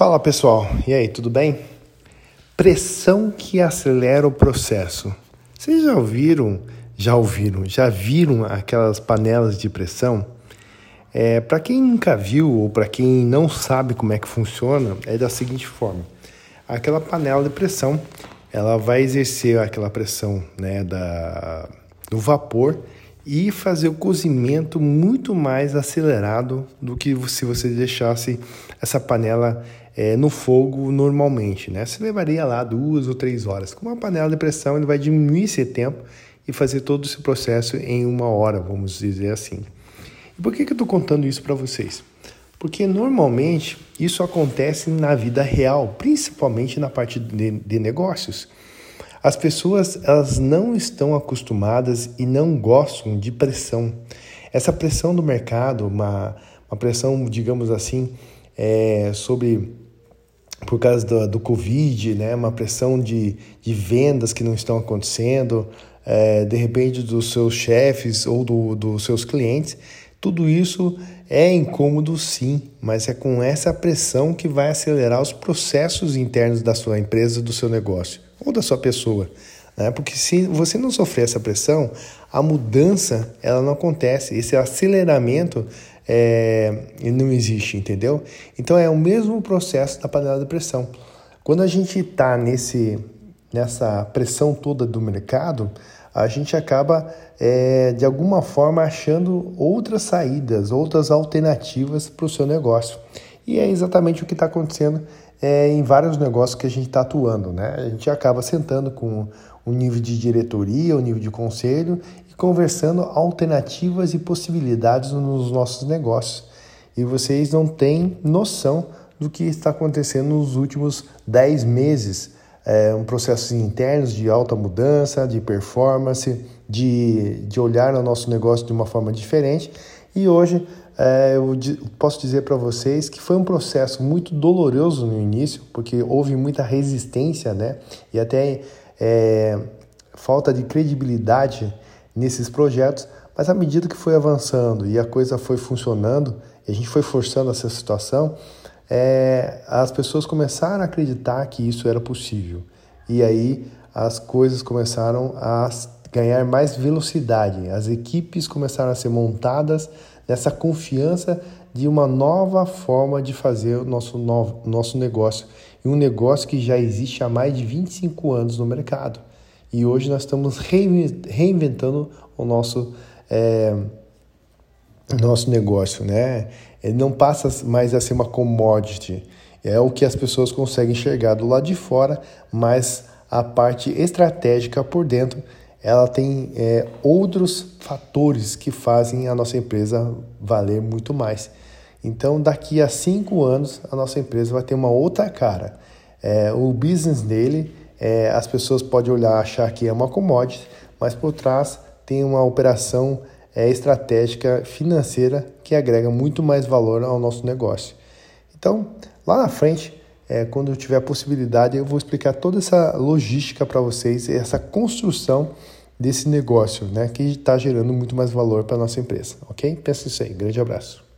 Fala pessoal, e aí, tudo bem? Pressão que acelera o processo. Vocês já ouviram, já ouviram, já viram aquelas panelas de pressão? É, para quem nunca viu ou para quem não sabe como é que funciona, é da seguinte forma: aquela panela de pressão, ela vai exercer aquela pressão né, da, do vapor e fazer o cozimento muito mais acelerado do que se você deixasse essa panela é, no fogo normalmente. Né? Você levaria lá duas ou três horas. Com uma panela de pressão, ele vai diminuir esse tempo e fazer todo esse processo em uma hora, vamos dizer assim. E por que, que eu estou contando isso para vocês? Porque normalmente isso acontece na vida real, principalmente na parte de, de negócios. As pessoas elas não estão acostumadas e não gostam de pressão. Essa pressão do mercado, uma, uma pressão, digamos assim, é, sobre por causa do, do Covid, né, uma pressão de, de vendas que não estão acontecendo, é, de repente dos seus chefes ou do, dos seus clientes, tudo isso é incômodo sim, mas é com essa pressão que vai acelerar os processos internos da sua empresa, do seu negócio ou da sua pessoa. Né? Porque se você não sofrer essa pressão, a mudança ela não acontece. Esse aceleramento é, não existe, entendeu? Então é o mesmo processo da panela de pressão. Quando a gente está nessa pressão toda do mercado, a gente acaba é, de alguma forma achando outras saídas, outras alternativas para o seu negócio. E é exatamente o que está acontecendo é, em vários negócios que a gente está atuando. Né? A gente acaba sentando com o nível de diretoria, o nível de conselho e conversando alternativas e possibilidades nos nossos negócios. E vocês não têm noção do que está acontecendo nos últimos 10 meses. É, um processos internos de alta mudança, de performance, de, de olhar o nosso negócio de uma forma diferente. E hoje é, eu posso dizer para vocês que foi um processo muito doloroso no início, porque houve muita resistência, né? E até é, falta de credibilidade nesses projetos, mas à medida que foi avançando e a coisa foi funcionando, e a gente foi forçando essa situação, é, as pessoas começaram a acreditar que isso era possível. E aí as coisas começaram a ganhar mais velocidade, as equipes começaram a ser montadas nessa confiança de uma nova forma de fazer o nosso, novo, nosso negócio. E um negócio que já existe há mais de 25 anos no mercado. E hoje nós estamos reinventando o nosso, é, nosso negócio. Né? Ele não passa mais a ser uma commodity. É o que as pessoas conseguem enxergar do lado de fora, mas a parte estratégica por dentro ela tem é, outros fatores que fazem a nossa empresa valer muito mais. Então, daqui a cinco anos, a nossa empresa vai ter uma outra cara. É, o business dele, é, as pessoas podem olhar achar que é uma commodity, mas por trás tem uma operação é, estratégica financeira que agrega muito mais valor ao nosso negócio. Então, lá na frente, é, quando eu tiver a possibilidade, eu vou explicar toda essa logística para vocês, essa construção desse negócio, né, que está gerando muito mais valor para nossa empresa, ok? Pensa isso aí. Grande abraço.